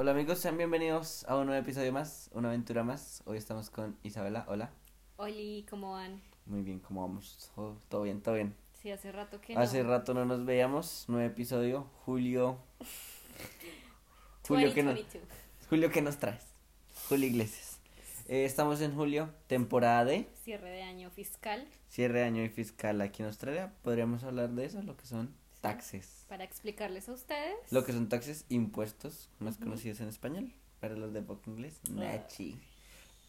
Hola amigos, sean bienvenidos a un nuevo episodio más, una aventura más. Hoy estamos con Isabela. Hola. Oli, ¿cómo van? Muy bien, ¿cómo vamos? Oh, todo bien, todo bien. Sí, hace rato que Hace no. rato no nos veíamos. Nuevo episodio. Julio. Julio, ¿qué, no- 2022. Julio, ¿qué nos traes? Julio Iglesias. Eh, estamos en julio, temporada de Cierre de año fiscal cierre de año y fiscal aquí en Australia. Podríamos hablar de eso, lo que son. Taxes. para explicarles a ustedes. Lo que son taxes, impuestos, más conocidos en español. Para los de poco inglés, Ah. Nachi.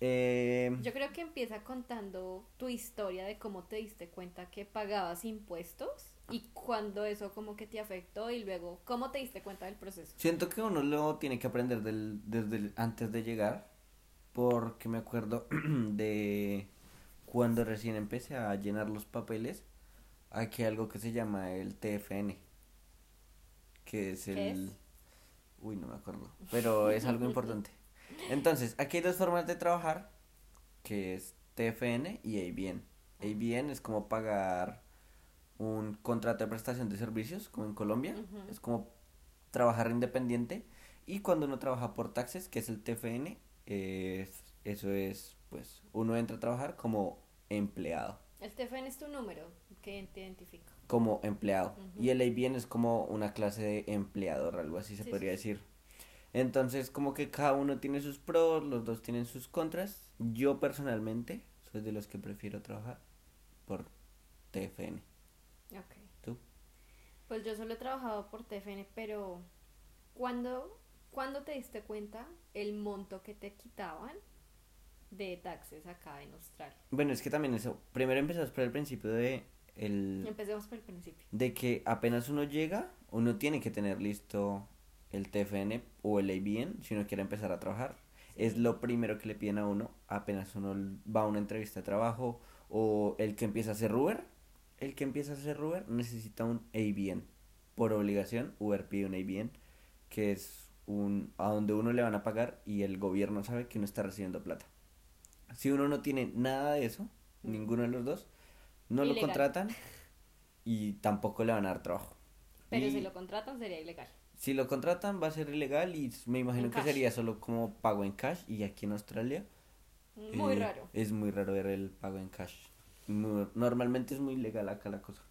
Eh, Yo creo que empieza contando tu historia de cómo te diste cuenta que pagabas impuestos y cuando eso como que te afectó y luego cómo te diste cuenta del proceso. Siento que uno lo tiene que aprender del, desde el- antes de llegar, porque me acuerdo de cuando recién empecé a llenar los papeles, aquí hay algo que se llama el TFN, que es ¿Qué el... es? Uy, no me acuerdo, pero es algo importante. Entonces, aquí hay dos formas de trabajar, que es TFN y ABN. ABN es como pagar un contrato de prestación de servicios, como en Colombia, es como trabajar independiente y cuando uno trabaja por taxes, que es el TFN, es- eso es, pues, uno entra a trabajar como empleado, El TFN es tu número que te identifica. como empleado. Ujú. Y el ABN es como una clase de empleador, algo así se Sí, podría sí, decir. Entonces, como que cada uno tiene sus pros, los dos tienen sus contras. Yo personalmente soy de los que prefiero trabajar por TFN. Ok. ¿Tú? Pues yo solo he trabajado por TFN, pero ¿cuándo, ¿cuándo te diste cuenta el monto que te quitaban de taxes acá en Australia? Bueno, es que también eso, primero empezamos por el principio de el Empecemos por el principio. de que apenas uno llega, uno tiene que tener listo el TFN o el ABN si uno quiere empezar a trabajar. Es lo primero que le piden a uno apenas uno va a una entrevista de trabajo o el que empieza a hacer Uber. El que empieza a hacer Uber necesita un ABN. Por obligación, Uber pide un ABN, que es un a donde uno le van a pagar y el gobierno sabe que uno está recibiendo plata. Si uno no tiene nada de eso, Mm. ninguno de los dos, no lo contratan y tampoco le van a dar trabajo. Pero Y si lo contratan sería ilegal. si lo contratan va a ser ilegal y me imagino En que cash. sería solo como pago en cash y aquí en Australia Muy eh, raro. Es muy raro ver el pago en cash. Normalmente es muy legal acá la cosa.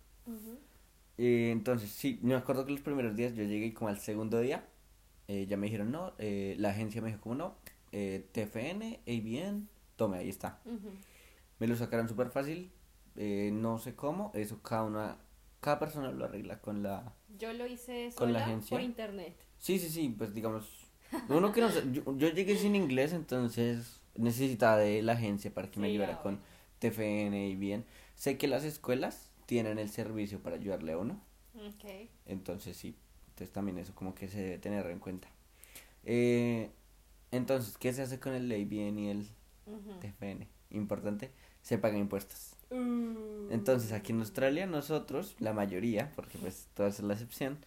Eh, entonces, sí, me acuerdo que los primeros días yo llegué y como al segundo día eh, ya me dijeron no, la agencia me dijo como no, TFN, ABN, tome, ahí está. Me lo sacaron súper fácil, eh, no sé cómo, eso cada una, cada persona lo arregla con la... Yo lo hice ¿Con la agencia? por internet. Sí, sí, sí, pues digamos, uno que no sé, yo, yo llegué sin inglés, entonces necesitaba de la agencia para que me ayudara con. TFN y bien. Sé que las escuelas tienen el servicio para ayudarle a uno, Ok. entonces sí, entonces también eso como que se debe tener en cuenta. Eh, entonces, ¿qué se hace con el ABN y el TFN? Importante, se pagan impuestos. Uh. Entonces, aquí en Australia, nosotros, la mayoría, porque pues toda es la excepción,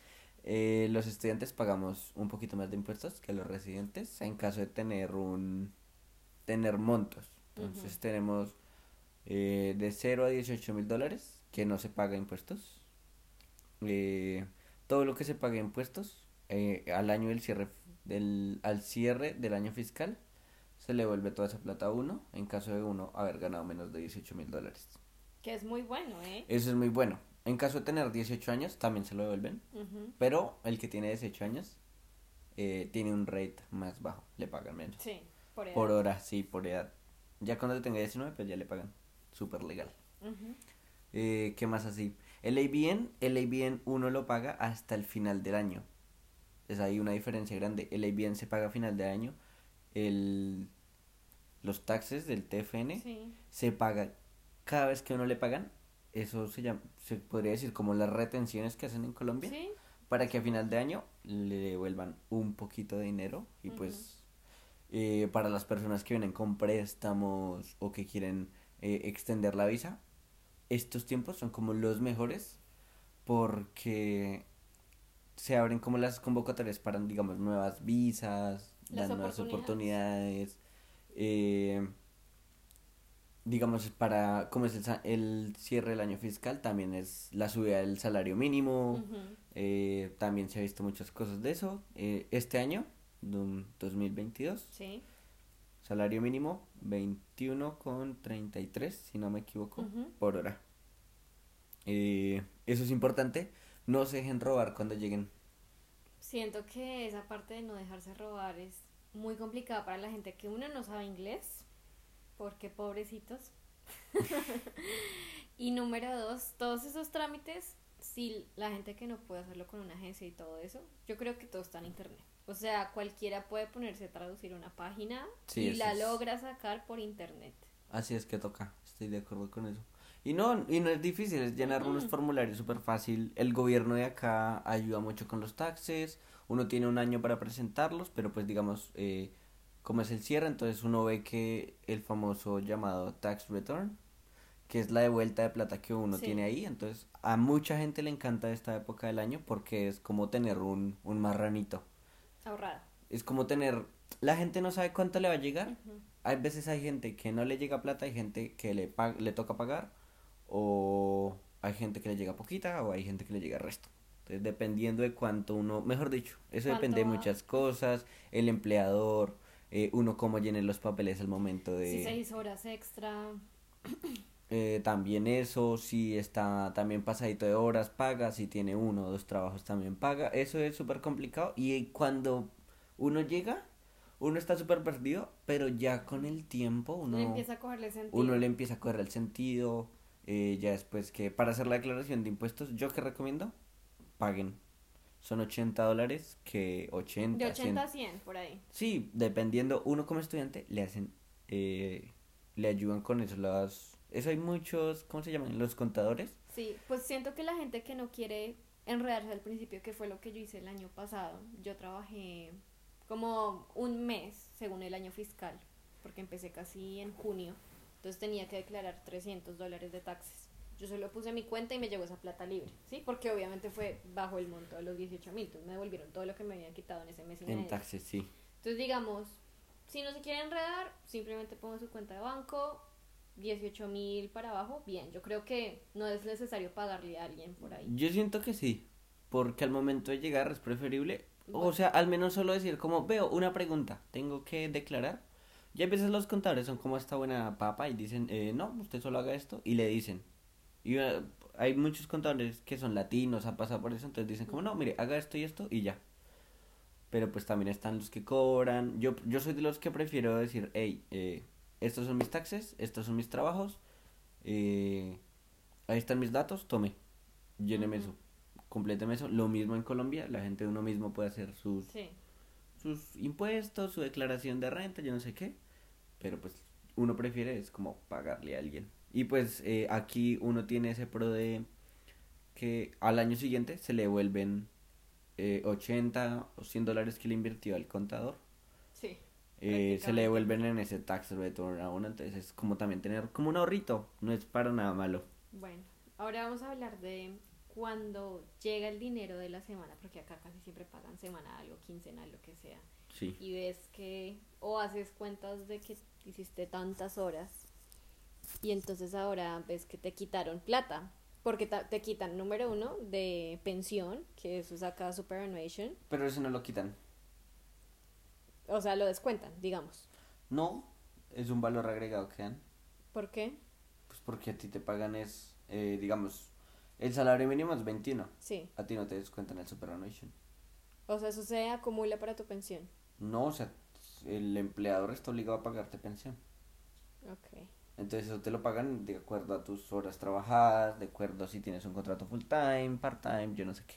eh, los estudiantes pagamos un poquito más de impuestos que los residentes en caso de tener un tener montos. Entonces, tenemos eh, de 0 a 18 mil dólares que no se paga impuestos. Eh, todo lo que se paga impuestos eh, al año del cierre del al cierre del año fiscal se le vuelve toda esa plata a uno en caso de uno haber ganado menos de 18 mil dólares. Que es muy bueno, ¿eh? Eso es muy bueno. En caso de tener 18 años, también se lo devuelven. Pero el que tiene 18 años eh, tiene un rate más bajo. Le pagan menos. Sí, por edad. Por hora, sí, por edad. Ya cuando tenga 19, pues ya le pagan. Súper legal. Eh, ¿Qué más así? El ABN, el ABN uno lo paga hasta el final del año. Es ahí una diferencia grande. El ABN se paga a final de año. El, los taxes del TFN Sí. se paga cada vez que uno le pagan. Eso se llama, se podría decir como las retenciones que hacen en Colombia. Sí. Para que a final de año le devuelvan un poquito de dinero. Y pues eh, para las personas que vienen con préstamos o que quieren eh, extender la visa, estos tiempos son como los mejores porque se abren como las convocatorias para, digamos, nuevas visas, Las nuevas oportunidades. oportunidades. eh, digamos, para, como es el, el cierre del año fiscal, también es la subida del salario mínimo. Eh, también se ha visto muchas cosas de eso. Eh, este año de 2022. Sí. Salario mínimo 21,33, si no me equivoco, por hora. Eh, eso es importante. No se dejen robar cuando lleguen. Siento que esa parte de no dejarse robar es muy complicada para la gente que uno no sabe inglés, porque pobrecitos. y número dos, todos esos trámites, si la gente que no puede hacerlo con una agencia y todo eso, yo creo que todo está en internet. O sea, cualquiera puede ponerse a traducir una página Sí, y la es- logra sacar por internet. Así es que toca, estoy de acuerdo con eso. Y no, y no es difícil, es llenar unos formularios súper fácil. El gobierno de acá ayuda mucho con los taxes, uno tiene un año para presentarlos, pero pues digamos, eh, como es el cierre, entonces uno ve que el famoso llamado tax return, que es la devuelta de plata que uno Sí. tiene ahí, entonces a mucha gente le encanta esta época del año porque es como tener un, un marranito. Ahorrada. Es como tener, la gente no sabe cuánto le va a llegar, Ujú. hay veces hay gente que no le llega plata, hay gente que le, le toca pagar, o hay gente que le llega poquita, o hay gente que le llega resto. Entonces, dependiendo de cuánto uno, mejor dicho, eso ¿Cuánto depende de muchas cosas, el empleador, eh, uno cómo llene los papeles al momento de... Si seis horas extra. eh, también eso, si está también pasadito de horas, paga, si tiene uno o dos trabajos también paga, eso es súper complicado y cuando uno llega, uno está súper perdido, pero ya con el tiempo uno, le empieza a cogerle sentido. uno le empieza a correr el sentido, eh, ya después que para hacer la declaración de impuestos, yo que recomiendo, paguen. Son 80 dólares que 80, De 80 100. a 100, por ahí. Sí, dependiendo, uno como estudiante le hacen, eh, le ayudan con eso, las, eso hay muchos, ¿cómo se llaman? Los contadores. Sí, pues siento que la gente que no quiere enredarse al principio, que fue lo que yo hice el año pasado, yo trabajé como un mes según el año fiscal, porque empecé casi en junio, entonces tenía que declarar 300 dólares de taxes. Yo solo puse mi cuenta y me llegó esa plata libre, ¿sí? Porque obviamente fue bajo el monto de los 18 mil, entonces me devolvieron todo lo que me habían quitado en ese mes y En medio. taxes, sí. Entonces, digamos, si no se quiere enredar, simplemente ponga su cuenta de banco, 18 mil para abajo, bien. Yo creo que no es necesario pagarle a alguien por ahí. Yo siento que sí, porque al momento de llegar es preferible, o sea, al menos solo decir como, veo una pregunta, tengo que declarar. Y a veces los contadores son como esta buena papa y dicen, eh, no, usted solo haga esto, y le dicen. Y eh, hay muchos contadores que son latinos, han pasado por eso, entonces dicen como, no, mire, haga esto y esto y ya. Pero pues también están los que cobran. Yo, yo soy de los que prefiero decir, hey, eh, estos son mis taxes, estos son mis trabajos, eh, ahí están mis datos, tome, lléneme Ujú. eso, compléteme eso. Lo mismo en Colombia, la gente uno mismo puede hacer sus, Sí. sus impuestos, su declaración de renta, yo no sé qué, pero pues uno prefiere es como pagarle a alguien. Y pues eh, aquí uno tiene ese pro de que al año siguiente se le devuelven eh, 80 o 100 dólares que le invirtió al contador. Sí. eh, se le devuelven en ese tax return a uno, entonces es como también tener como un ahorrito, no es para nada malo. Bueno, ahora vamos a hablar de cuando llega el dinero de la semana, porque acá casi siempre pagan semanal o quincenal, lo que sea. Sí. Y ves que, o haces cuentas de que hiciste tantas horas, y entonces ahora ves que te quitaron plata. Porque te quitan, número uno, de pensión, que eso es acá superannuation. Pero eso no lo quitan. O sea, lo descuentan, digamos. No, es un valor agregado que dan. ¿Por qué? Pues porque a ti te pagan es, eh, digamos, el salario mínimo es 21. Sí. A ti no te descuentan el superannuation. O sea, eso se acumula para tu pensión. No, o sea, el empleador está obligado a pagarte pensión. Ok. Entonces eso te lo pagan de acuerdo a tus horas trabajadas, de acuerdo a si tienes un contrato full time, part time, yo no sé qué.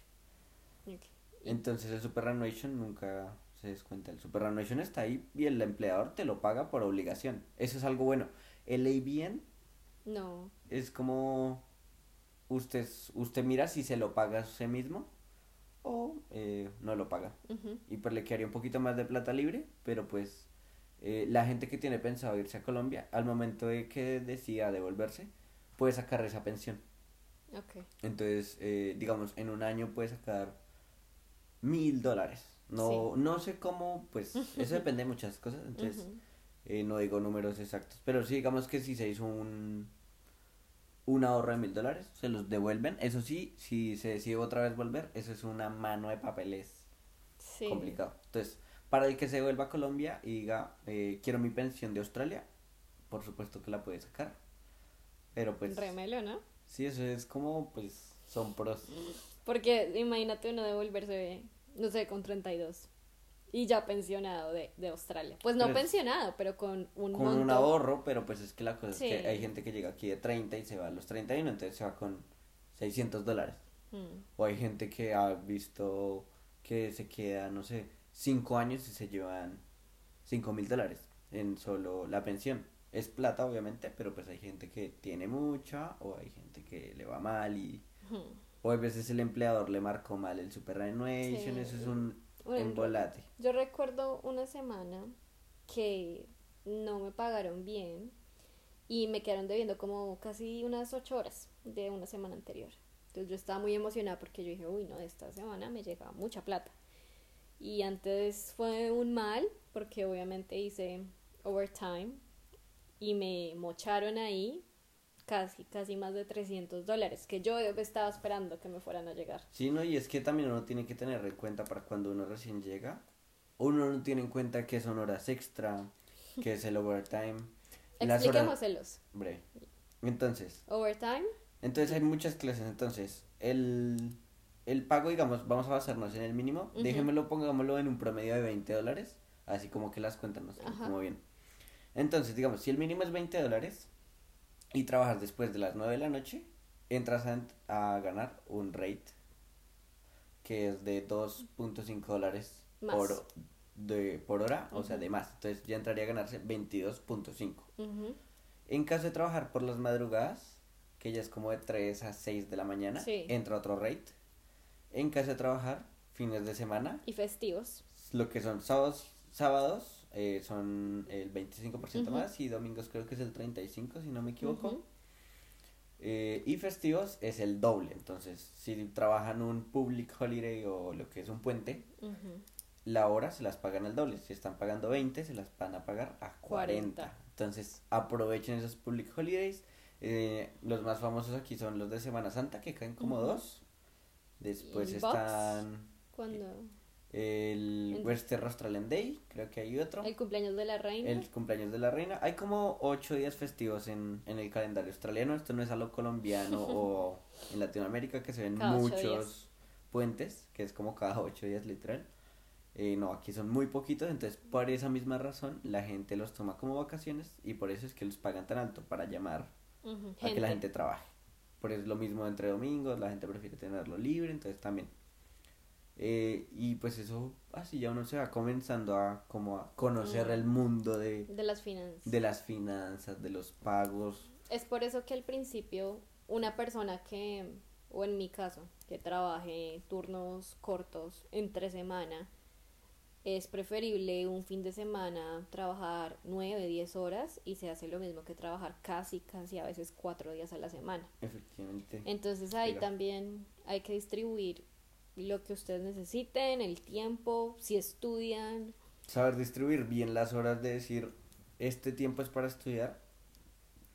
ok. Entonces el superannuation nunca se descuenta. El superannuation está ahí y el empleador te lo paga por obligación. Eso es algo bueno. El ABN No. es como usted, usted mira si se lo paga a usted mismo o eh, no lo paga. Y pues le quedaría un poquito más de plata libre, pero pues eh, la gente que tiene pensado irse a Colombia, al momento de que decida devolverse, puede sacar esa pensión. Ok. Entonces, eh, digamos, en un año puede sacar mil dólares. No, no sé cómo, pues eso depende de muchas cosas, entonces eh, no digo números exactos, pero sí digamos que si se hizo un, un ahorro de mil dólares, se los devuelven. Eso sí, si se decide otra vez volver, eso es una mano de papeles Sí. complicado. Entonces, para el que se vuelva a Colombia y diga, eh, quiero mi pensión de Australia, por supuesto que la puede sacar. Pero pues... Remelo, ¿no? Sí, eso es como, pues, son pros. Porque imagínate uno devolverse, no sé, con 32. Y ya pensionado de, de Australia. Pues no Pero pensionado, pero con un Con un ahorro, pero pues es que la cosa Sí. es que hay gente que llega aquí de 30 y se va a los 31, entonces se va con 600 dólares. Mm. O hay gente que ha visto que se queda, no sé, 5 años y se llevan 5 mil dólares en solo la pensión. Es plata, obviamente, pero pues hay gente que tiene mucha o hay gente que le va mal y... Mm. O a veces el empleador le marcó mal el superannuation, Sí. eso es un Bueno, embolate. Yo recuerdo una semana que no me pagaron bien y me quedaron debiendo como casi unas ocho horas de una semana anterior. Entonces yo estaba muy emocionada porque yo dije, uy, no, esta semana me llega mucha plata. Y antes fue un mal porque obviamente hice overtime y me mocharon ahí casi, casi más de 300 dólares que yo estaba esperando que me fueran a llegar. Sí, no, y es que también uno tiene que tener en cuenta para cuando uno recién llega, uno no tiene en cuenta que son horas extra, que es el overtime. Horas... Expliquémoselos. Breve. Entonces, Overtime, entonces hay muchas clases, entonces, el, el pago, digamos, vamos a basarnos en el mínimo, Ujú. déjemelo, pongámoslo en un promedio de 20 dólares, así como que las cuentas nos como bien. Entonces, digamos, si el mínimo es 20 dólares y trabajas después de las 9 de la noche, entras a, a ganar un rate que es de 2.5 dólares por, de, por hora, o sea, de más. Entonces ya entraría a ganarse 22.5. ujú, En caso de trabajar por las madrugadas, que ya es como de 3 a 6 de la mañana, Sí. entra otro rate. En caso de trabajar fines de semana, y festivos. lo que son sábados, sábados eh, son el 25% Ujú. más y domingos creo que es el 35% si no me equivoco. Ujú. Eh, y festivos es el doble. Entonces, si trabajan un public holiday o lo que es un puente, Ujú. la hora se las pagan al doble. Si están pagando 20, se las van a pagar a 40. 40. Entonces, aprovechen esos public holidays. Eh, los más famosos aquí son los de Semana Santa, que caen como dos. Después están Cuando el Western Australian Day, creo que hay otro. el cumpleaños de la reina. El cumpleaños de la reina. Hay como ocho días festivos en, en el calendario australiano. Esto no es a lo colombiano o en Latinoamérica que se ven Cada muchos puentes, que es como cada ocho días literal. Eh, no, aquí son muy poquitos, entonces por esa misma razón la gente los toma como vacaciones y por eso es que los pagan tan alto para llamar Ujú, a que la gente trabaje. Por eso es lo mismo entre domingos, la gente prefiere tenerlo libre, entonces también. Eh, y pues eso, así ya uno se va comenzando a como a conocer Mm. el mundo de, de las finanzas. de las finanzas, de los pagos. Es por eso que al principio una persona que, o en mi caso, que trabaje turnos cortos entre semana, es preferible un fin de semana trabajar 9, 10 horas y se hace lo mismo que trabajar casi, casi a veces cuatro días a la semana. Efectivamente. Entonces ahí también hay que distribuir lo que ustedes necesiten, el tiempo, si estudian. Saber distribuir bien las horas de decir, este tiempo es para estudiar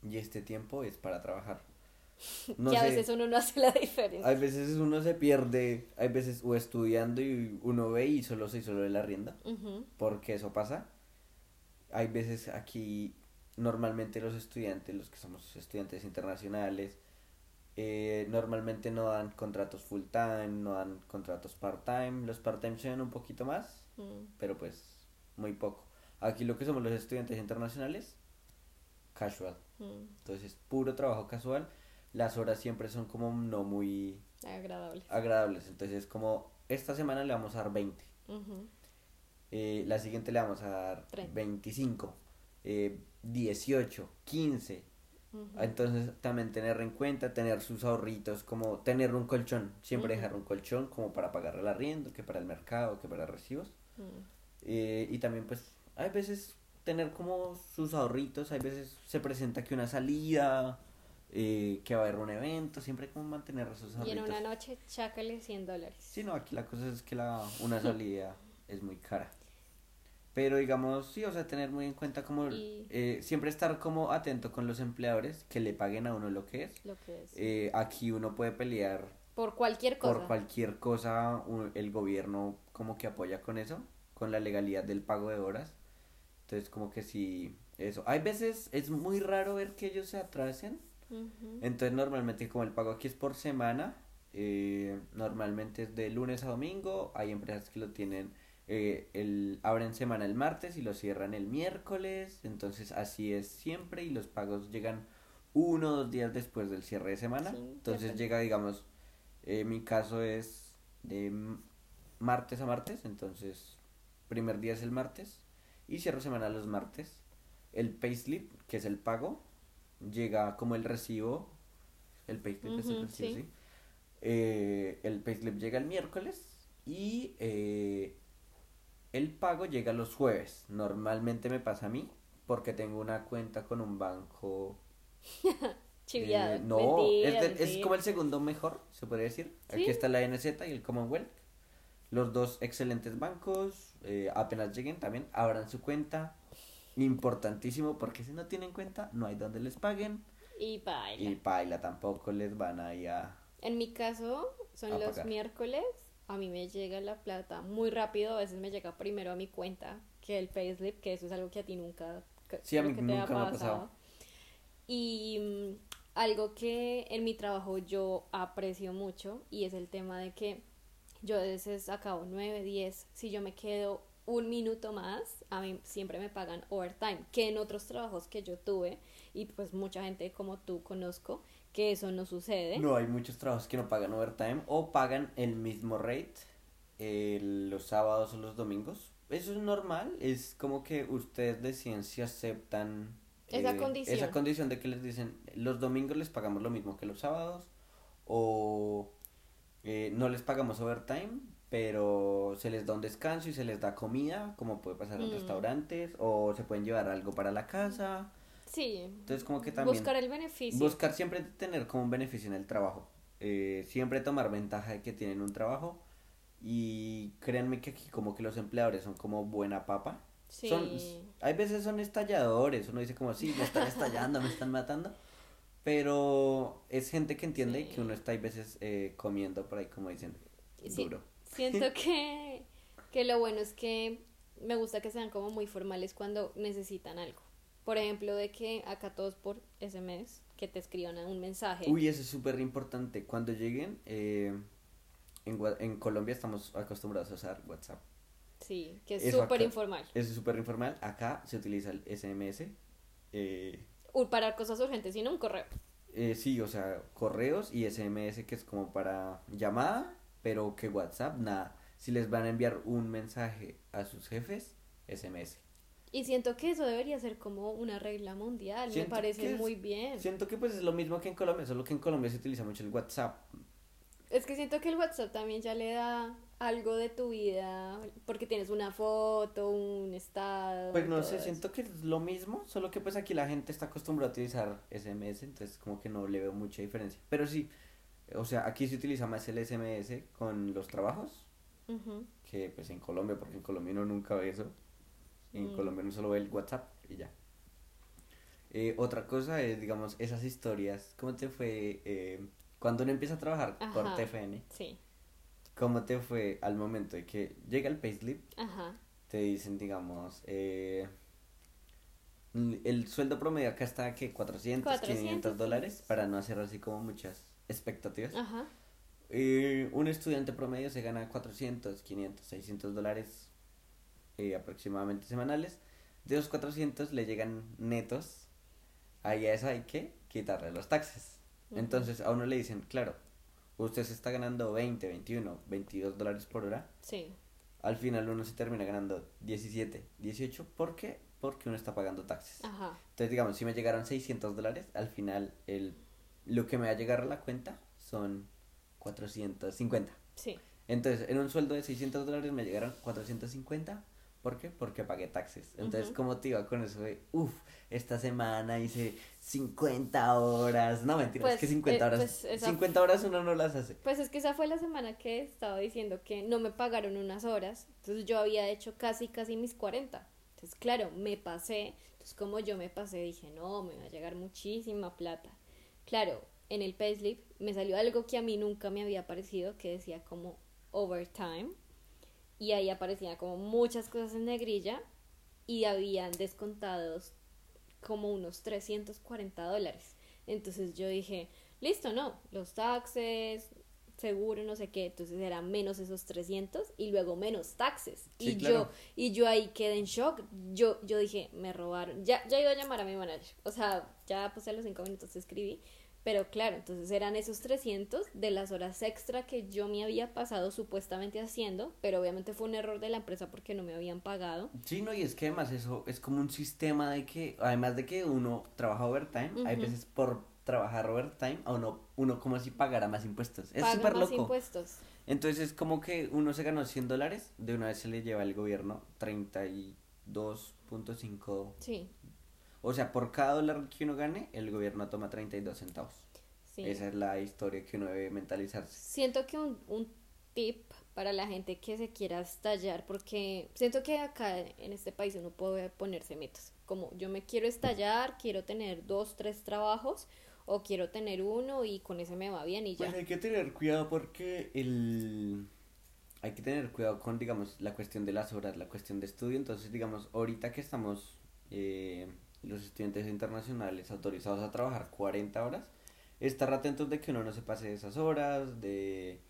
y este tiempo es para trabajar. No que a sé, veces uno no hace la diferencia. hay veces uno se pierde, hay veces o estudiando y uno ve y solo se hizo lo de la rienda. Ujú, porque eso pasa. Hay veces aquí, normalmente los estudiantes, los que somos estudiantes internacionales, eh, normalmente no dan contratos full time, no dan contratos part time. Los part time se ven un poquito más, mm. pero pues muy poco. Aquí lo que somos los estudiantes internacionales, casual. Mm, Entonces, puro trabajo casual. Las horas siempre son como no muy agradable. agradables. Entonces, como esta semana le vamos a dar 20. Ujú, Eh, la siguiente le vamos a dar Treinta. 25, eh, 18, 15. Entonces también tener en cuenta, tener sus ahorritos, como tener un colchón, siempre dejar un colchón como para pagar el arriendo, que para el mercado, que para recibos. Mm, Eh, y también pues hay veces tener como sus ahorritos, hay veces se presenta que una salida, eh, que va a haber un evento, siempre como mantener esos Y en ahorritos. una noche, chácale 100 dólares. Sí, no, aquí la cosa es que la, una salida es muy cara. Pero digamos, sí, o sea, tener muy en cuenta como Y- eh, siempre estar como atento con los empleadores que le paguen a uno lo que es. Lo que es. Eh, aquí uno puede pelear por cualquier cosa. por cualquier cosa, el gobierno como que apoya con eso, con la legalidad del pago de horas. Entonces, como que si eso. Hay veces, es muy raro ver que ellos se atrasen. Entonces, normalmente, como el pago aquí es por semana, eh, normalmente es de lunes a domingo. Hay empresas que lo tienen, eh, el, abren semana el martes y lo cierran el miércoles. Entonces, así es siempre y los pagos llegan uno o dos días después del cierre de semana. Sí, Entonces, llega, digamos, eh, mi caso es de martes a martes. Entonces, primer día es el martes y cierro semana los martes. El payslip, que es el pago, llega como el recibo. El payslip es el recibo, sí. sí. Eh, el payslip llega el miércoles y eh, el pago llega los jueves. Normalmente me pasa a mí porque tengo una cuenta con un banco. Chiviado. eh, no, Mentira, es, de- es como el segundo mejor, se podría decir. Aquí está la NZ y el Commonwealth. Los dos excelentes bancos. eh, apenas lleguen también, abran su cuenta. Importantísimo porque si no tienen cuenta, no hay donde les paguen. Y baila. Y paila tampoco les van a ir a. En mi caso, son A los pagar. miércoles. A mí me llega la plata muy rápido. A veces me llega primero a mi cuenta que el payslip, que eso es algo que a ti nunca. Sí, a mí que te nunca me ha pasado. Y mm, algo que en mi trabajo yo aprecio mucho y es el tema de que yo a veces acabo 9, 10. Si yo me quedo un minuto más, a mí siempre me pagan overtime, que en otros trabajos que yo tuve, y pues mucha gente como tú conozco, que eso no sucede. No, hay muchos trabajos que no pagan overtime o pagan el mismo rate eh, los sábados o los domingos. Eso es normal, es como que ustedes deciden si aceptan Esa condición. esa condición de que les dicen los domingos les pagamos lo mismo que los sábados o eh, no les pagamos overtime, pero se les da un descanso y se les da comida, como puede pasar en Mm. restaurantes, o se pueden llevar algo para la casa. Sí. Entonces como que también... Buscar el beneficio. Buscar siempre tener como un beneficio en el trabajo. Eh, siempre tomar ventaja de que tienen un trabajo. Y créanme que aquí como que los empleadores son como buena papa. Sí. Son, hay veces son estalladores. Uno dice como, sí, me están estallando, me están matando. Pero es gente que entiende Sí. que uno está hay veces eh, comiendo por ahí, como dicen, Sí, duro. Siento que, que lo bueno es que me gusta que sean como muy formales cuando necesitan algo. Por ejemplo, de que acá todos por SMS, que te escriban un mensaje. Uy, eso es súper importante. Cuando lleguen, eh, en, en Colombia estamos acostumbrados a usar WhatsApp. Sí, que es súper informal. Eso es súper informal. Acá se utiliza el SMS. Eh, Para cosas urgentes, sino un correo. eh, sí, o sea, correos y SMS que es como para llamada, pero que WhatsApp, nada. Si les van a enviar un mensaje a sus jefes, SMS. Y siento que eso debería ser como una regla mundial. Siento me parece es- muy bien. Siento que pues es lo mismo que en Colombia, solo que en Colombia se utiliza mucho el WhatsApp. Es que siento que el WhatsApp también ya le da algo de tu vida, porque tienes una foto, un estado. Pues no sé, eso. siento que es lo mismo, solo que pues aquí la gente está acostumbrada a utilizar SMS, entonces como que no le veo mucha diferencia. Pero sí, o sea, aquí se utiliza más el SMS con los trabajos que pues en Colombia, porque en Colombia uno nunca ve eso. En Mm. Colombia uno solo ve el WhatsApp y ya. Eh, otra cosa es, digamos, esas historias. ¿Cómo te fue eh, cuando uno empieza a trabajar por Ajá. TFN? Sí, ¿Cómo te fue al momento de que llega el payslip? ajá. Te dicen, digamos, eh, el sueldo promedio acá está que 400, 400, 500 sí. dólares para no hacer así como muchas expectativas. Ajá. Eh, un estudiante promedio se gana 400, 500, 600 dólares eh, aproximadamente semanales. De los 400 le llegan netos. Ahí a eso hay que quitarle los taxes. Ujú. Entonces a uno le dicen, claro, usted se está ganando 20, 21, 22 dólares por hora. Sí. Al final uno se termina ganando 17, 18. ¿Por qué? Porque uno está pagando taxes. Ajá. Entonces, digamos, si me llegaron 600 dólares, al final el, lo que me va a llegar a la cuenta son 450. Sí. Entonces, en un sueldo de 600 dólares me llegaron 450. ¿Por qué? Porque pagué taxes. Entonces, Ujú. ¿cómo te iba con eso de, uff, esta semana hice 50 horas? No, mentira, es Pues, que 50 eh, horas. pues, esa- 50 horas uno no las hace. Pues es que esa fue la semana que estaba diciendo que no me pagaron unas horas. Entonces yo había hecho casi, casi mis 40. Entonces, claro, me pasé. Entonces, como yo me pasé, dije, no, me va a llegar muchísima plata. Claro, en el payslip me salió algo que a mí nunca me había parecido, que decía como overtime. Y ahí aparecían como muchas cosas en negrilla y habían descontados como unos 340 dólares. Entonces yo dije, listo, no, los taxes, seguro, no sé qué, entonces era menos esos 300 y luego menos taxes. Sí, y claro. yo y yo ahí quedé en shock. Yo yo dije, me robaron. Ya ya iba a llamar a mi manager. O sea, ya a los cinco minutos escribí, pero claro, entonces eran esos 300 de las horas extra que yo me había pasado supuestamente haciendo, pero obviamente fue un error de la empresa porque no me habían pagado. Sí, no, y es que además eso es como un sistema de que, además de que uno trabaja overtime, hay Ujú. veces por trabajar overtime a uno, uno como si pagara más impuestos. Es súper loco. impuestos. Entonces es como que uno se ganó 100 dólares, de una vez se le lleva al gobierno 32.5. Sí. O sea, por cada dólar que uno gane, el gobierno toma 32 centavos. Sí. Esa es la historia que uno debe mentalizarse. Siento que un, un tip para la gente que se quiera estallar, porque siento que acá en este país uno puede ponerse metas, como yo me quiero estallar, quiero tener dos, tres trabajos, o quiero tener uno y con ese me va bien y ya. Pues hay que tener cuidado porque el... Hay que tener cuidado con, digamos, la cuestión de las horas, la cuestión de estudio. Entonces, digamos, ahorita que estamos eh, los estudiantes internacionales autorizados a trabajar 40 horas, estar atentos de que uno no se pase de esas horas, de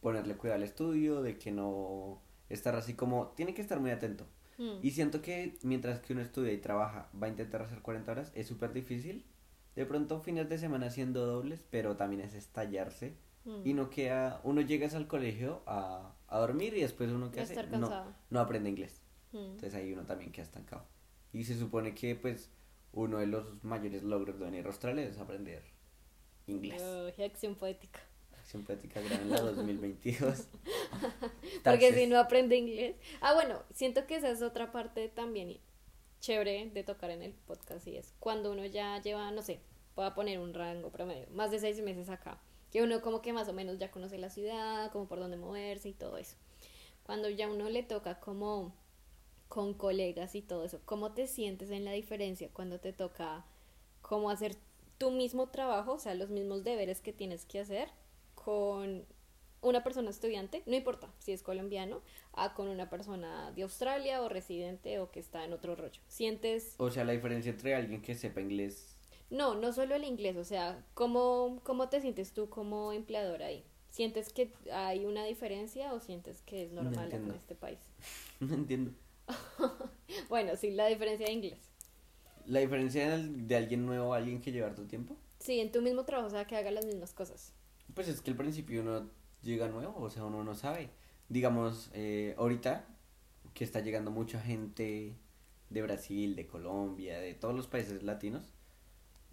ponerle cuidado al estudio, de que no estar así como... Tiene que estar muy atento. Mm. Y siento que mientras que uno estudia y trabaja, va a intentar hacer 40 horas, es súper difícil. De pronto fines de semana haciendo dobles, pero también es estallarse. Mm. Y no queda, uno llega al colegio a, a dormir y después uno que hace, no, no aprende inglés. Mm. Entonces ahí uno también queda estancado. Y se supone que pues uno de los mayores logros de venir a Australia es aprender inglés. Uy, acción poética. Acción práctica gran en la 2022. Porque si no aprende inglés. Ah, bueno, siento que esa es otra parte también chévere de tocar en el podcast y es cuando uno ya lleva, no sé, pueda poner un rango promedio, más de seis meses acá, que uno como que más o menos ya conoce la ciudad, como por dónde moverse y todo eso. Cuando ya uno le toca como con colegas y todo eso, ¿cómo te sientes en la diferencia cuando te toca como hacer tu mismo trabajo, o sea, los mismos deberes que tienes que hacer con una persona estudiante, no importa si es colombiano, a con una persona de Australia o residente o que está en otro rollo. Sientes, O sea, la diferencia entre alguien que sepa inglés. no, no solo el inglés, o sea, ¿cómo, cómo te sientes tú como empleador ahí? ¿Sientes que hay una diferencia o sientes que es No normal en este país? No entiendo. Bueno, sí, la diferencia de inglés. La diferencia de alguien nuevo a alguien que lleva tu tiempo. Sí, en tu mismo trabajo, o sea, que haga las mismas cosas. Pues es que al principio uno llega nuevo, o sea, uno no sabe. Digamos, eh, ahorita que está llegando mucha gente de Brasil, de Colombia, de todos los países latinos,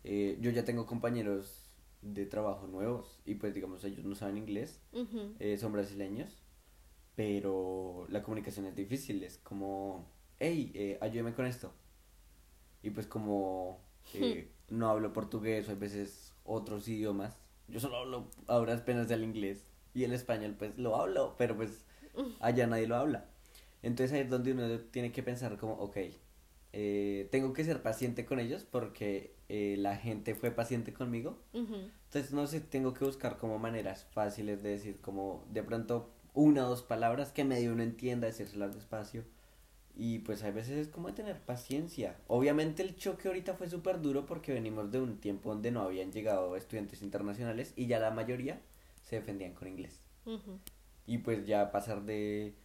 eh, yo ya tengo compañeros de trabajo nuevos y pues digamos ellos no saben inglés, eh, son brasileños, pero la comunicación es difícil, es como, hey, eh, ayúdame con esto. Y pues como eh, no hablo portugués o a veces otros idiomas, yo solo hablo ahora apenas del inglés y el español pues lo hablo, pero pues allá nadie lo habla. Entonces ahí es donde uno tiene que pensar como, ok, eh, tengo que ser paciente con ellos porque eh, la gente fue paciente conmigo. Ujú. Entonces, no sé, tengo que buscar como maneras fáciles de decir, como de pronto una o dos palabras que medio uno entienda, decírselas despacio. Y pues a veces es como de tener paciencia. Obviamente el choque ahorita fue súper duro porque venimos de un tiempo donde no habían llegado estudiantes internacionales y ya la mayoría se defendían con inglés. Y pues ya pasar de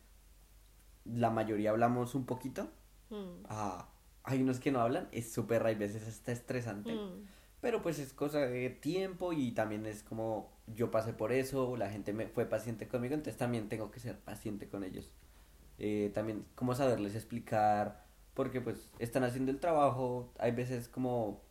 la mayoría hablamos un poquito Mm. a hay unos que no hablan, es súper, hay veces hasta estresante. Mm. Pero pues es cosa de tiempo y también es como yo pasé por eso, la gente me fue paciente conmigo, entonces también tengo que ser paciente con ellos. Eh, también como saberles explicar, porque pues están haciendo el trabajo, hay veces como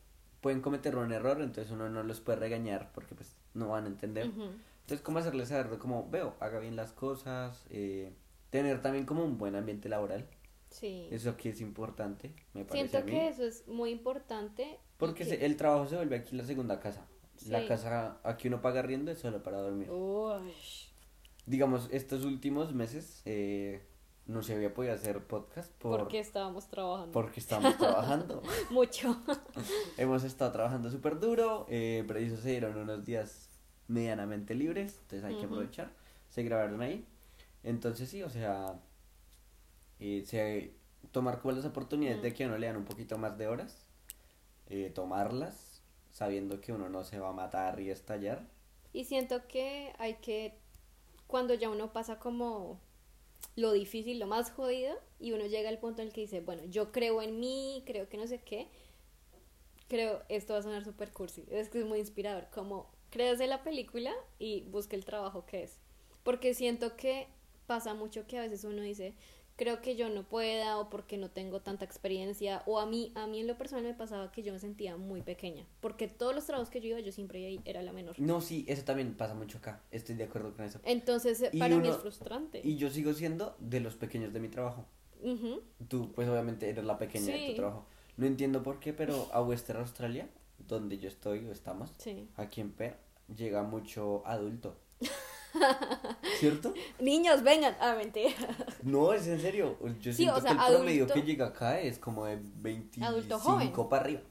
pueden cometer un error, entonces uno no los puede regañar porque pues no van a entender. Ujú. Entonces como hacerles saber como veo, haga bien las cosas, eh, tener también como un buen ambiente laboral, Sí. eso que es importante, me parece Siento a mí. que eso es muy importante. Porque que- se- el trabajo se vuelve aquí la segunda casa. La Sí. casa aquí uno paga riendo es solo para dormir. Uy. Digamos, estos últimos meses eh, no se había podido hacer podcast por, Porque estábamos trabajando porque estábamos trabajando. mucho. Hemos estado trabajando súper duro, eh, pero eso se dieron unos días medianamente libres, entonces hay que Ujú. aprovechar. Se grabaron ahí. Entonces sí, o sea, eh, se, tomar como las oportunidades de que a uno le dan un poquito más de horas, tomarlas, sabiendo que uno no se va a matar y estallar. Y siento que hay que, cuando ya uno pasa como lo difícil, lo más jodido, y uno llega al punto en el que dice, bueno, yo creo en mí, creo que no sé qué, creo, esto va a sonar súper cursi, es que es muy inspirador, como créase la película y busque el trabajo que es. Porque siento que pasa mucho que a veces uno dice, creo que yo no pueda o porque no tengo tanta experiencia o a mí a mí en lo personal me pasaba que yo me sentía muy pequeña porque todos los trabajos que yo iba yo siempre era la menor No, sí, eso también pasa mucho acá, estoy de acuerdo con eso. entonces eh, Y para mí uno- es frustrante Y yo sigo siendo de los pequeños de mi trabajo. Ujú. Tú, pues obviamente eres la pequeña de tu trabajo. No entiendo por qué, pero a Western Australia, donde yo estoy o estamos, sí aquí en Per, llega mucho adulto. ¿Cierto? niños vengan ah mentira No, es en serio. Yo Sí, siento o sea, que el promedio adulto- que llega acá es como de 25 Adulto joven. para arriba.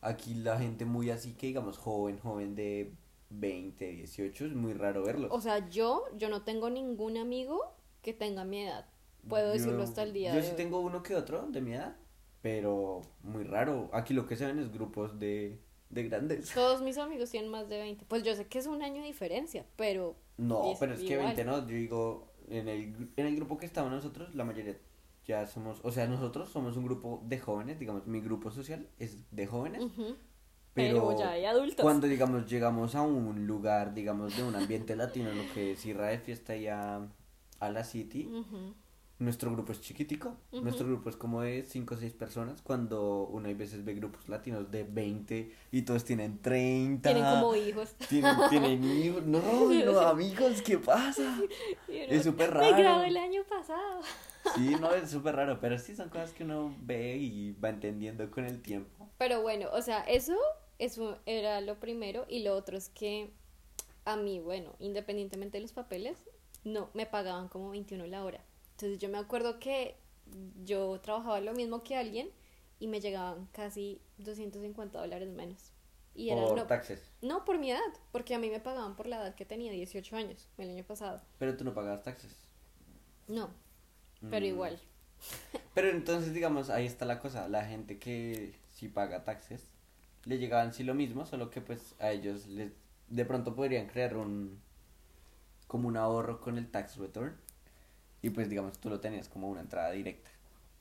Aquí la gente muy así que digamos joven, joven de 20, 18, es muy raro verlos. o sea yo yo no tengo ningún amigo que tenga mi edad puedo decirlo hasta el día Yo de sí hoy. tengo uno que otro de mi edad, pero muy raro. Aquí lo que se ven es grupos de, de grandes. todos mis amigos tienen más de 20 pues yo sé que es un año de diferencia pero No, Es pero es que igual. 20 no, yo digo, en el, en el grupo que estamos nosotros, la mayoría ya somos, o sea, nosotros somos un grupo de jóvenes, digamos, mi grupo social es de jóvenes, pero, pero ya hay adultos cuando, digamos, llegamos a un lugar, digamos, de un ambiente latino, lo que es irra de fiesta ya a la city. Nuestro grupo es chiquitico, Ujú. nuestro grupo es como de 5 o 6 personas, cuando uno hay veces ve grupos latinos de 20 y todos tienen 30. tienen como hijos Tienen, tienen hijos. No, no, amigos, ¿qué pasa? Es súper me raro. gradué el año pasado Sí, no, es súper raro, pero sí son cosas que uno ve y va entendiendo con el tiempo. Pero bueno, o sea, eso, eso era lo primero. Y lo otro es que a mí, bueno, independientemente de los papeles, no, me pagaban como 21 la hora. Entonces yo me acuerdo que yo trabajaba lo mismo que alguien y me llegaban casi 250 dólares menos. Y era por no, taxes. no por mi edad, porque a mí me pagaban por la edad que tenía, 18 años, el año pasado. Pero tú no pagabas taxes. No, pero Mm. igual. Pero entonces, digamos, ahí está la cosa. La gente que sí paga taxes, le llegaban sí lo mismo, solo que pues a ellos les, de pronto podrían crear un como un ahorro con el tax return. Y pues digamos, tú lo tenías como una entrada directa.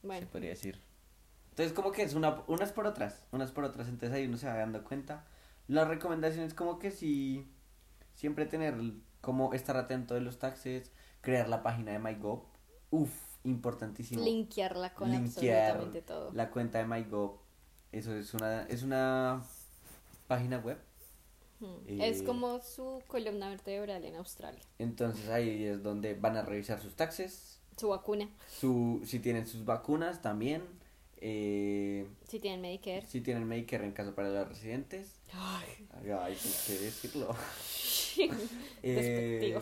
Bueno, se podría decir. Entonces, como que es una, unas por otras, unas por otras, entonces ahí uno se va dando cuenta. La recomendación es como que sí, siempre tener, como estar atento de los taxes, crear la página de MyGov, uff, importantísimo. linkearla con Linkear absolutamente todo. La cuenta de MyGov, eso es una, es una página web, Hmm. Eh, Es como su columna vertebral en Australia. entonces ahí es donde van a revisar sus taxes, Su vacuna, su, si tienen sus vacunas también, eh, si tienen Medicare. si tienen Medicare en caso para los residentes. Ay, Ay, hay que decirlo. Eh,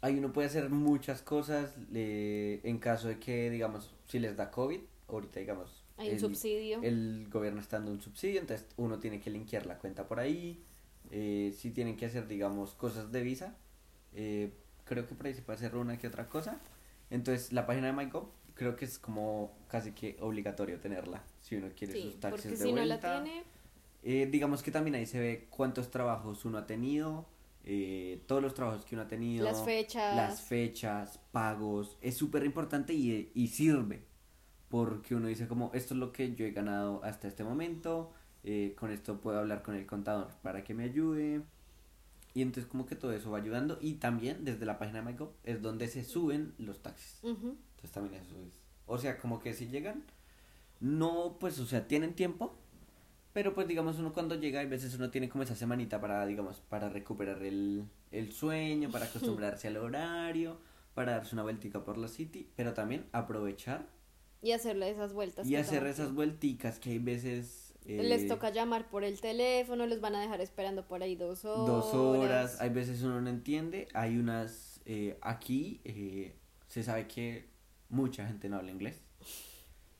ahí uno puede hacer muchas cosas le- en caso de que, digamos, si les da COVID, ahorita, digamos, Hay un el, subsidio. el gobierno está dando un subsidio, entonces uno tiene que linkear la cuenta por ahí. Eh, si tienen que hacer, digamos, cosas de visa, eh, creo que por ahí se puede hacer una que otra cosa. Entonces, la página de MyGov creo que es como casi que obligatorio tenerla si uno quiere Sí, sus taxes porque de si no la vuelta. tiene, Eh, digamos que también ahí se ve cuántos trabajos uno ha tenido, eh, todos los trabajos que uno ha tenido, las fechas. las fechas, pagos, es súper importante y, y sirve, porque uno dice como, esto es lo que yo he ganado hasta este momento, eh, con esto puedo hablar con el contador para que me ayude, y entonces como que todo eso va ayudando, y también desde la página de MyGov es donde se suben los taxis. Ujú. Entonces también eso es. O sea, como que si llegan, no, pues, o sea, tienen tiempo, pero pues digamos uno cuando llega, hay veces uno tiene como esa semanita para, digamos, para recuperar el, el sueño, para acostumbrarse al horario, para darse una vueltica por la city, pero también aprovechar Y hacerle esas vueltas. y hacer esas vuelticas que hay veces... eh, Les toca llamar por el teléfono, los van a dejar esperando por ahí dos horas. dos horas, hay veces uno no entiende, hay unas, eh, aquí eh, se sabe que mucha gente no habla inglés.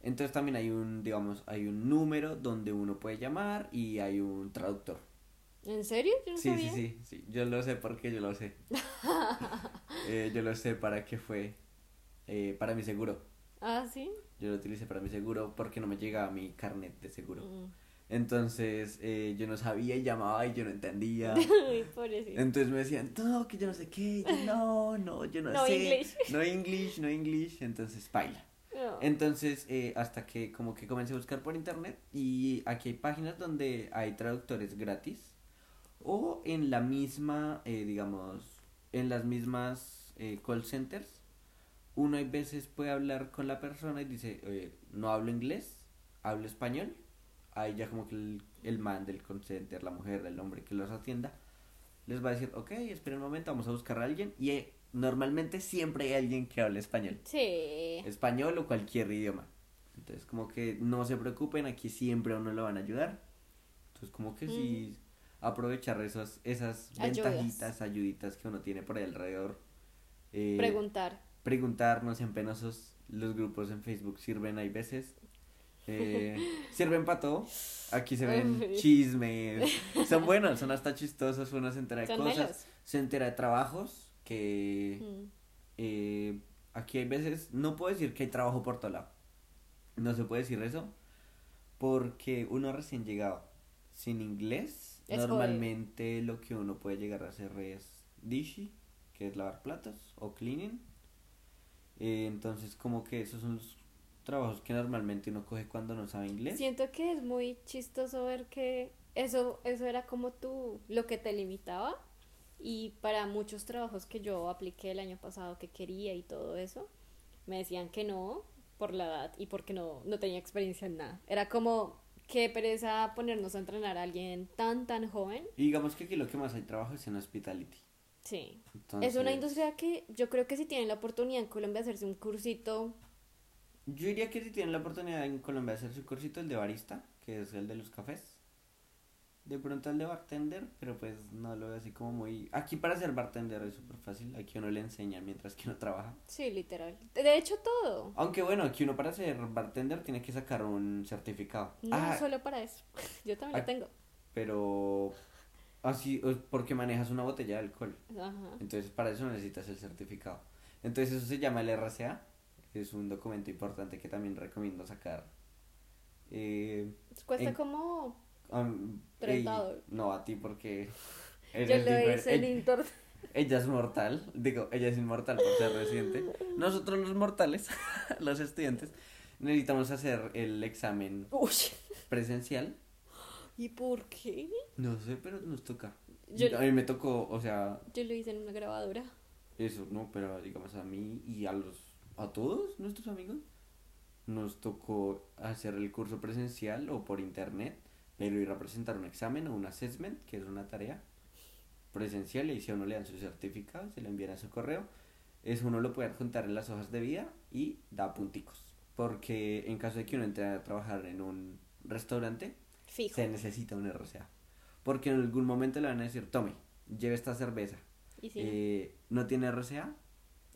Entonces también hay un, digamos, hay un número donde uno puede llamar y hay un traductor. ¿En serio? Yo no Sí, sí, sí, sí, yo lo sé porque yo lo sé. Eh, yo lo sé para qué fue. eh, para mi seguro. Ah, sí. Yo lo utilicé para mi seguro porque no me llegaba mi carnet de seguro. Mm. Entonces eh, yo no sabía y llamaba y yo no entendía. Entonces me decían, no, que yo no sé qué. yo, no, no, yo no, No sé. English. No English, no English. Entonces, baila. No. Entonces, eh, hasta que como que comencé a buscar por internet y aquí hay páginas donde hay traductores gratis o en la misma, eh, digamos, en las mismas eh, call centers, uno hay veces puede hablar con la persona y dice, "Oye, no hablo inglés, hablo español. Ahí ya como que el, el man del call center, la mujer, el hombre que los atienda, les va a decir, ok, espera un momento, vamos a buscar a alguien. Y eh, normalmente siempre hay alguien que hable español Sí. español o cualquier idioma. Entonces, como que no se preocupen, aquí siempre a uno lo van a ayudar. Entonces, como que sí, aprovechar esos, esas Ayudas. ventajitas, ayuditas que uno tiene por ahí alrededor. Eh, Preguntar. Preguntar, no sean penosos. Los grupos en Facebook sirven, hay veces. Eh, sirven para todo. Aquí se ven Uy. chismes. Son buenos, son hasta chistosos. Uno se entera de Son cosas. melos. Se entera de trabajos que Mm. eh, aquí hay veces, no puedo decir que hay trabajo por todo lado. No se puede decir eso. Porque uno recién llegado sin inglés, Es normalmente lo que uno puede llegar a hacer es dishi, que es lavar platos, o cleaning. Eh, entonces, como que esos son los trabajos que normalmente uno coge cuando no sabe inglés. Siento que es muy chistoso ver que eso, eso era como tú, lo que te limitaba. Y para muchos trabajos que yo apliqué el año pasado que quería y todo eso, me decían que no por la edad y porque no, no tenía experiencia en nada. Era como qué pereza ponernos a entrenar a alguien tan, tan joven. Y digamos que aquí lo que más hay trabajo es en hospitality. Sí. Entonces, Es una industria que yo creo que si tienen la oportunidad en Colombia de hacerse un cursito, Yo diría que si tienen la oportunidad en Colombia de hacer su cursito, el de barista, que es el de los cafés. De pronto el de bartender, pero pues no lo veo así como muy... Aquí para ser bartender es súper fácil, aquí uno le enseña mientras que uno trabaja. sí, literal. De hecho, todo. Aunque bueno, aquí uno para ser bartender tiene que sacar un certificado. No Ah, solo para eso. Yo también Ah. lo tengo. pero así, porque manejas una botella de alcohol. Ajá. Entonces para eso necesitas el certificado. Entonces eso se llama el RCA. Es un documento importante que también recomiendo sacar. Eh, Cuesta En- como Um, 30 ey, dólares. no, a ti porque yo eres difer- hice en ella, Inter. ella es mortal, digo, ella es inmortal por ser reciente. Nosotros los mortales, los estudiantes, necesitamos hacer el examen Uy. presencial. ¿Y por qué? No sé, pero nos toca. Yo- A mí me tocó, o sea, Yo lo hice en una grabadora. eso, no, pero digamos a mí y a los a todos nuestros amigos nos tocó hacer el curso presencial o por internet, pero ir a presentar un examen o un assessment, que es una tarea presencial, y si a uno le dan su certificado, se le envían a su correo, eso uno lo puede adjuntar en las hojas de vida y da punticos. Porque en caso de que uno entre a trabajar en un restaurante, Fijo. se necesita un RCA. Porque en algún momento le van a decir, tome, lleve esta cerveza. Y si Eh, ¿No tiene RCA?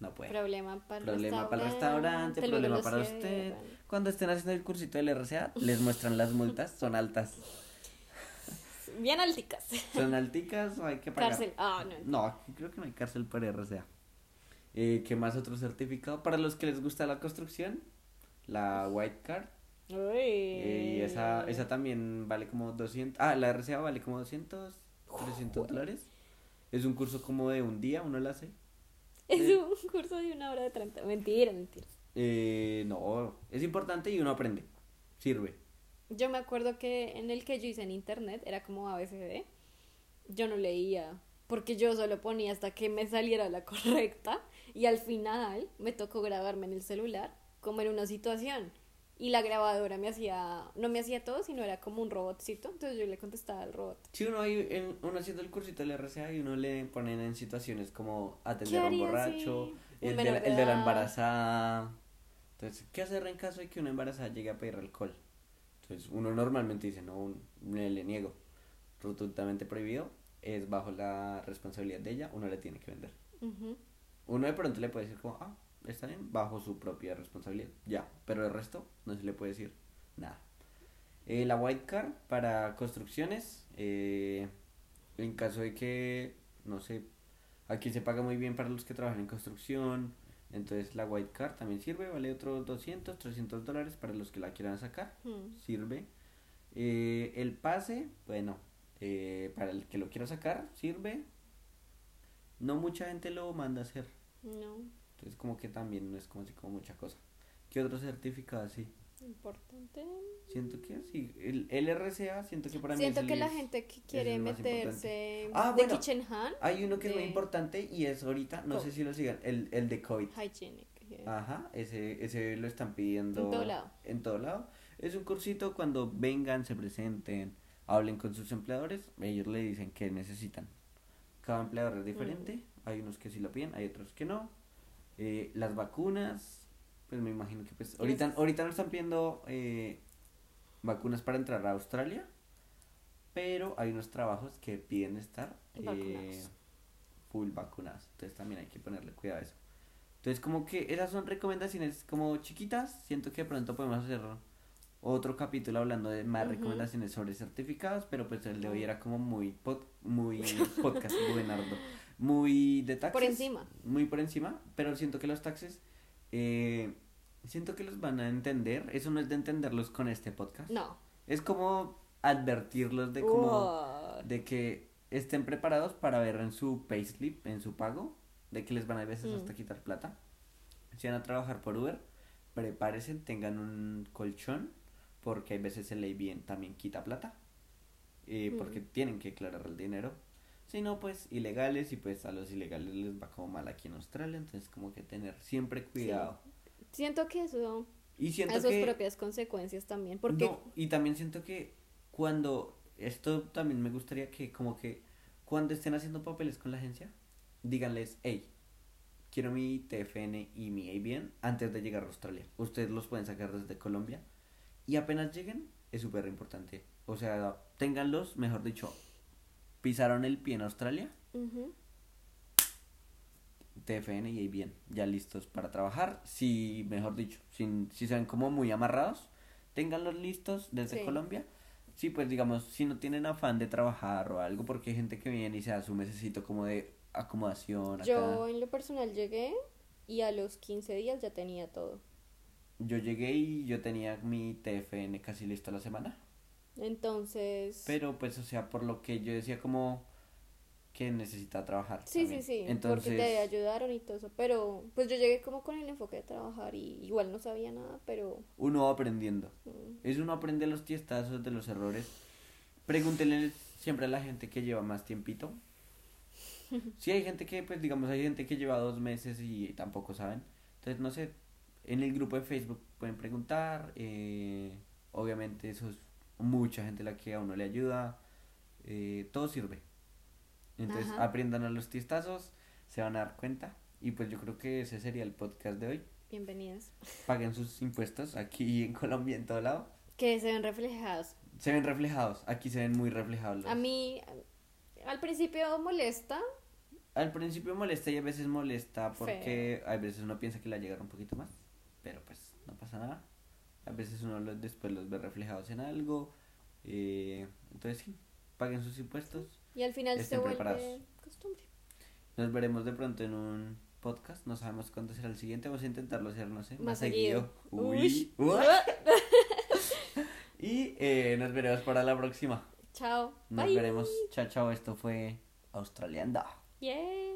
No puede. problema para el problema para el restaurante, restaurante, problema para usted. Cuando estén haciendo el cursito del RCA, les muestran las multas, son altas. Bien alticas. Son alticas o hay que pagar. Cárcel. Ah, no. No, creo que no hay cárcel por RCA. Eh, ¿Qué más otro certificado? Para los que les gusta la construcción, la White Card. Uy. y esa, esa también vale como 200. Ah, la RCA vale como 200, 300 dólares. Es un curso como de un día, uno lo hace. Es un curso de una hora de 30. Mentira, mentira. Eh, no, es importante y uno aprende. Sirve. Yo me acuerdo que en el que yo hice en internet era como ABCD. Yo no leía porque yo solo ponía hasta que me saliera la correcta y al final me tocó grabarme en el celular como en una situación y la grabadora me hacía no me hacía todo sino era como un robotcito entonces yo le contestaba al robot Si uno, hay, en- uno haciendo el cursito del RCA y uno le ponen en situaciones como ¿Qué atender a un borracho, un el de, la, el de la embarazada. Entonces, ¿qué hacer en caso de que una embarazada llegue a pedir alcohol? Entonces, uno normalmente dice, no, un- le, le niego. Rotundamente prohibido, es bajo la responsabilidad de ella, uno le tiene que vender. Ujú. Uno de pronto le puede decir como, ah, está bien, bajo su propia responsabilidad, ya, pero el resto no se le puede decir nada. Eh, la white card para construcciones, eh, en caso de que, no sé, aquí se paga muy bien para los que trabajan en construcción, Entonces la White Card también sirve, vale otros 200, 300 dólares para los que la quieran sacar, Mm. sirve. Eh, el pase, bueno, eh, para el que lo quiera sacar, sirve. No mucha gente lo manda a hacer, No, entonces como que también no es como así como mucha cosa. ¿Qué otro certificado así? importante. Siento que sí, el, el RCA siento que para mí Siento es el que la gente que quiere meterse Ah, de bueno. Kitchen Han, Hay uno que es muy de- importante y es ahorita, no Co- sé si lo sigan, el, el de COVID. hygienic. eh, Ajá, ese, ese lo están pidiendo En todo lado. en todo lado. Es un cursito cuando vengan, se presenten, hablen con sus empleadores, ellos le dicen que necesitan. Cada empleador es diferente, Mm. hay unos que sí lo piden, hay otros que no. Eh, las vacunas, pues me imagino que pues ahorita, Es- ahorita no están pidiendo eh, vacunas para entrar a Australia, pero hay unos trabajos que piden estar eh, full vacunados, entonces también hay que ponerle cuidado a eso. Entonces como que esas son recomendaciones como chiquitas, siento que de pronto podemos hacer otro capítulo hablando de más recomendaciones sobre certificados, pero pues el de hoy era como muy pod- muy podcast, Buenardo, muy de taxes. Por encima. Muy por encima, pero siento que los taxes, eh, siento que los van a entender, eso no es de entenderlos con este podcast, No. es como advertirlos de como de que estén preparados para ver en su payslip, en su pago, de que les van a veces Mm. hasta quitar plata. Si van a trabajar por Uber, prepárense, tengan un colchón, porque hay veces el ABN también quita plata, eh, Mm. porque tienen que declarar el dinero. Si no, pues ilegales, y pues a los ilegales les va como mal aquí en Australia, entonces como que tener siempre cuidado. Siento que eso Y siento a sus que... propias consecuencias también. Porque No, y también siento que cuando esto también me gustaría que como que cuando estén haciendo papeles con la agencia, díganles, hey, quiero mi TFN y mi ABN antes de llegar a Australia. Ustedes los pueden sacar desde Colombia y apenas lleguen es súper importante. O sea, ténganlos, mejor dicho, pisaron el pie en Australia, Ujú. TFN y ABN, ya listos para trabajar. Si, mejor dicho, sin, si se ven como muy amarrados, ténganlos listos desde Sí. Colombia. Sí, pues digamos, si no tienen afán de trabajar o algo, porque hay gente que viene y se da su mesecito como de acomodación. Acá. yo en lo personal llegué y a los 15 días ya tenía todo. Yo llegué y yo tenía mi TFN casi listo la semana. Entonces, Pero pues, o sea, por lo que yo decía como que necesita trabajar. sí, también. sí, sí, Entonces, porque te ayudaron y todo eso. Pero pues yo llegué como con el enfoque de trabajar y igual no sabía nada, pero uno va aprendiendo. mm, Es uno aprende los tiestazos de los errores. Pregúntenle siempre a la gente que lleva más tiempito. Si hay gente que, pues digamos, hay gente que lleva dos meses y tampoco saben. Entonces, no sé, en el grupo de Facebook pueden preguntar. eh, obviamente eso es mucha gente la que a uno le ayuda. eh, todo sirve. Entonces, Ajá. aprendan a los tiestazos, se van a dar cuenta. Y pues yo creo que ese sería el podcast de hoy. bienvenidos. Paguen sus impuestos aquí en Colombia, en todo lado. Que se ven reflejados. Se ven reflejados, aquí se ven muy reflejados. los- A mí al principio molesta, Al principio molesta y a veces molesta porque a veces uno piensa que le va a llegar un poquito más, pero pues no pasa nada. A veces uno los- después los ve reflejados en algo. eh, entonces sí, paguen sus impuestos. y al final se vuelve preparados. costumbre. Nos veremos de pronto en un podcast, no sabemos cuándo será el siguiente, vamos a intentarlo hacer, no sé, más, Más seguido. seguido. Uy. Y eh, nos veremos para la próxima. Chao. Nos Bye. veremos. Chao, chao, esto fue Australianda. Yay.